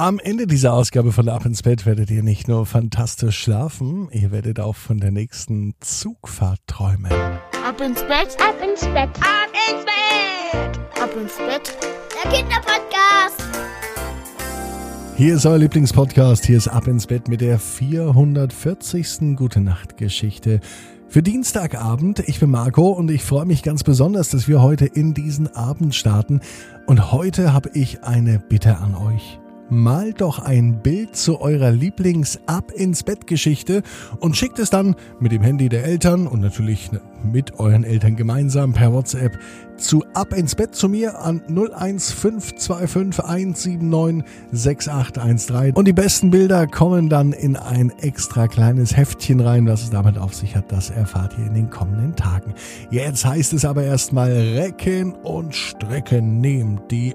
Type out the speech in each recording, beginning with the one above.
Am Ende dieser Ausgabe von Ab ins Bett werdet ihr nicht nur fantastisch schlafen, ihr werdet auch von der nächsten Zugfahrt träumen. Ab ins Bett, ab ins Bett, ab ins Bett, ab ins Bett. Der Kinderpodcast. Hier ist euer Lieblingspodcast, hier ist Ab ins Bett mit der 440. Gute Nacht Geschichte. Für Dienstagabend, ich bin Marco und ich freue mich ganz besonders, dass wir heute in diesen Abend starten. Und heute habe ich eine Bitte an euch. Malt doch ein Bild zu eurer Lieblings-Ab ins Bett-Geschichte und schickt es dann mit dem Handy der Eltern und natürlich mit euren Eltern gemeinsam per WhatsApp zu Ab ins Bett zu mir an 0152517968813. Und die besten Bilder kommen dann in ein extra kleines Heftchen rein. Was es damit auf sich hat, das erfahrt ihr in den kommenden Tagen. Jetzt heißt es aber erstmal recken und strecken. Nehmt die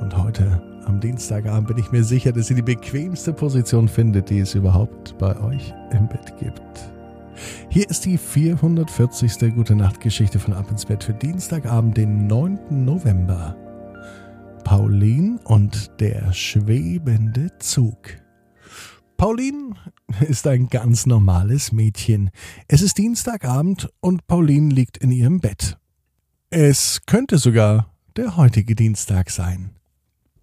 Und heute am Dienstagabend bin ich mir sicher, dass ihr die bequemste Position findet, die es überhaupt bei euch im Bett gibt. Hier ist die 440. Gute Nacht Geschichte von Ab ins Bett für Dienstagabend, den 9. November. Pauline und der schwebende Zug. Pauline ist ein ganz normales Mädchen. Es ist Dienstagabend und Pauline liegt in ihrem Bett. Es könnte sogar der heutige Dienstag sein.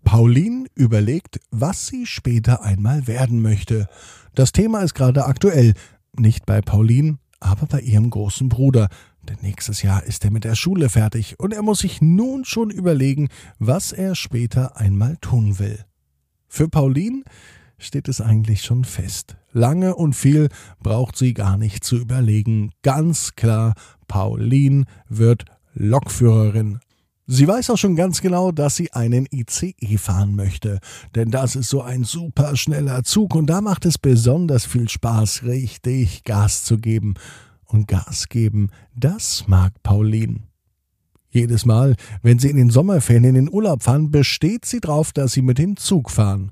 Pauline überlegt, was sie später einmal werden möchte. Das Thema ist gerade aktuell, nicht bei Pauline, aber bei ihrem großen Bruder, denn nächstes Jahr ist er mit der Schule fertig und er muss sich nun schon überlegen, was er später einmal tun will. Für Pauline steht es eigentlich schon fest. Lange und viel braucht sie gar nicht zu überlegen. Ganz klar, Pauline wird Lokführerin. Sie weiß auch schon ganz genau, dass sie einen ICE fahren möchte, denn das ist so ein super schneller Zug und da macht es besonders viel Spaß, richtig Gas zu geben. Und Gas geben, das mag Pauline. Jedes Mal, wenn sie in den Sommerferien in den Urlaub fahren, besteht sie drauf, dass sie mit dem Zug fahren.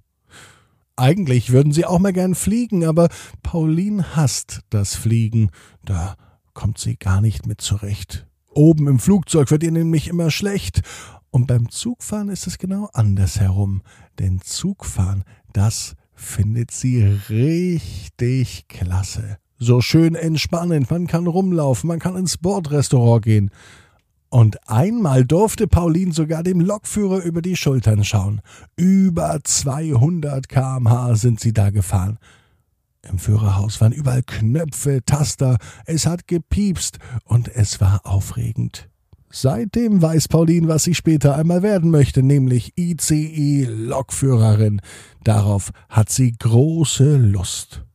Eigentlich würden sie auch mal gern fliegen, aber Pauline hasst das Fliegen. Da kommt sie gar nicht mit zurecht. Oben im Flugzeug wird ihr nämlich immer schlecht. Und beim Zugfahren ist es genau andersherum. Denn Zugfahren, das findet sie richtig klasse. So schön entspannend, man kann rumlaufen, man kann ins Bordrestaurant gehen. Und einmal durfte Pauline sogar dem Lokführer über die Schultern schauen. Über 200 kmh sind sie da gefahren. Im Führerhaus waren überall Knöpfe, Taster, es hat gepiepst und es war aufregend. Seitdem weiß Pauline, was sie später einmal werden möchte, nämlich ICE-Lokführerin. Darauf hat sie große Lust.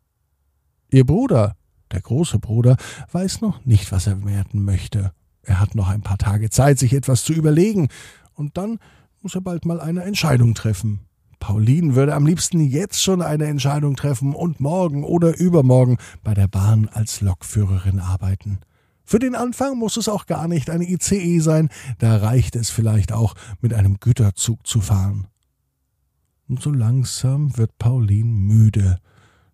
Ihr Bruder, der große Bruder, weiß noch nicht, was er werden möchte. Er hat noch ein paar Tage Zeit, sich etwas zu überlegen, und dann muss er bald mal eine Entscheidung treffen. Pauline würde am liebsten jetzt schon eine Entscheidung treffen und morgen oder übermorgen bei der Bahn als Lokführerin arbeiten. Für den Anfang muss es auch gar nicht eine ICE sein, da reicht es vielleicht auch, mit einem Güterzug zu fahren. Und so langsam wird Pauline müde.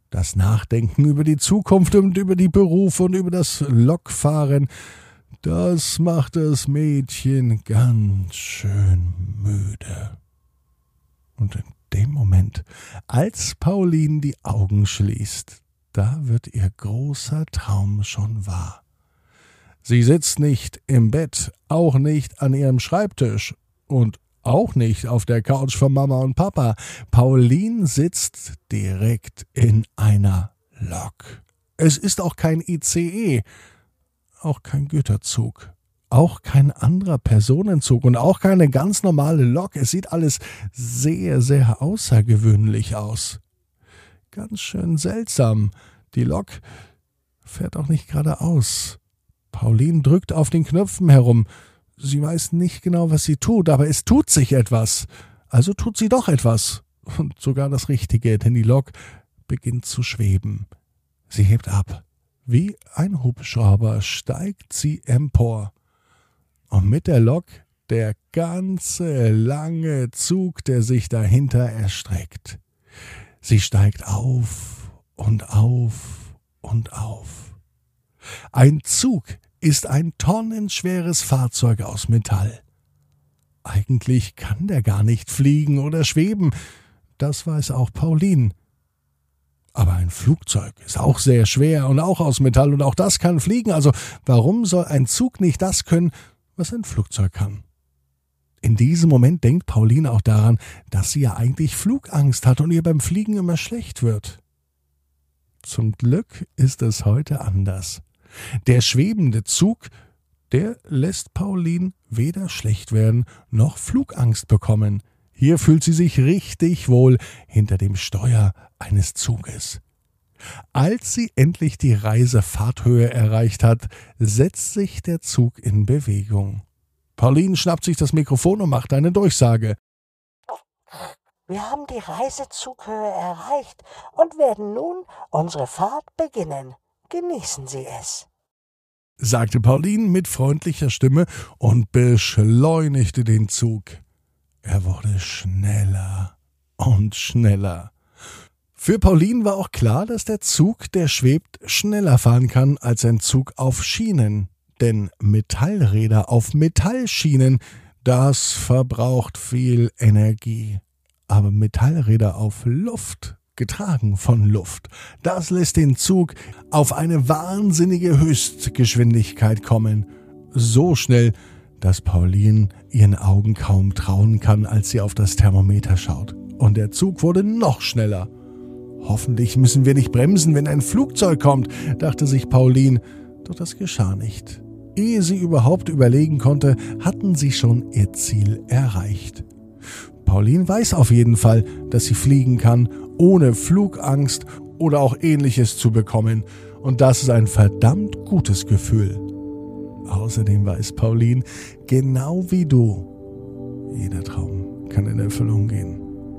Das Nachdenken über die Zukunft und über die Berufe und über das Lokfahren, das macht das Mädchen ganz schön müde. Und in dem Moment, als Pauline die Augen schließt, da wird ihr großer Traum schon wahr. Sie sitzt nicht im Bett, auch nicht an ihrem Schreibtisch und auch nicht auf der Couch von Mama und Papa. Pauline sitzt direkt in einer Lok. Es ist auch kein ICE, auch kein Güterzug auch kein anderer Personenzug und auch keine ganz normale Lok. Es sieht alles sehr, sehr außergewöhnlich aus. Ganz schön seltsam. Die Lok fährt auch nicht geradeaus. Pauline drückt auf den Knöpfen herum. Sie weiß nicht genau, was sie tut, aber es tut sich etwas. Also tut sie doch etwas. Und sogar das Richtige, denn die Lok beginnt zu schweben. Sie hebt ab Wie ein Hubschrauber steigt sie empor. Und mit der Lok der ganze lange Zug, der sich dahinter erstreckt. Sie steigt auf und auf und auf. Ein Zug ist ein tonnenschweres Fahrzeug aus Metall. Eigentlich kann der gar nicht fliegen oder schweben, das weiß auch Pauline. Aber ein Flugzeug ist auch sehr schwer und auch aus Metall und auch das kann fliegen, also warum soll ein Zug nicht das können, was ein Flugzeug kann? In diesem Moment denkt Pauline auch daran, dass sie ja eigentlich Flugangst hat und ihr beim Fliegen immer schlecht wird. Zum Glück ist es heute anders. Der schwebende Zug, der lässt Pauline weder schlecht werden noch Flugangst bekommen. Hier fühlt sie sich richtig wohl hinter dem Steuer eines Zuges. Als sie endlich die Reisefahrthöhe erreicht hat, setzt sich der Zug in Bewegung. Pauline schnappt sich das Mikrofon und macht eine Durchsage. Wir haben die Reisezughöhe erreicht und werden nun unsere Fahrt beginnen. Genießen Sie es sagte Pauline mit freundlicher Stimme und beschleunigte den Zug. Er wurde schneller und schneller. Für Pauline war auch klar, dass der Zug, der schwebt, schneller fahren kann als ein Zug auf Schienen. Denn Metallräder auf Metallschienen, das verbraucht viel Energie. Aber Metallräder auf Luft, getragen von Luft. Das lässt den Zug auf eine wahnsinnige Höchstgeschwindigkeit kommen. So schnell, dass Pauline ihren Augen kaum trauen kann, als sie auf das Thermometer schaut. Und der Zug wurde noch schneller. Hoffentlich müssen wir nicht bremsen, wenn ein Flugzeug kommt, dachte sich Pauline. Doch das geschah nicht. Ehe sie überhaupt überlegen konnte, hatten sie schon ihr Ziel erreicht. Pauline weiß auf jeden Fall, dass sie fliegen kann ohne Flugangst oder auch ähnliches zu bekommen. Und das ist ein verdammt gutes Gefühl. Außerdem weiß Pauline, genau wie du, jeder Traum kann in Erfüllung gehen.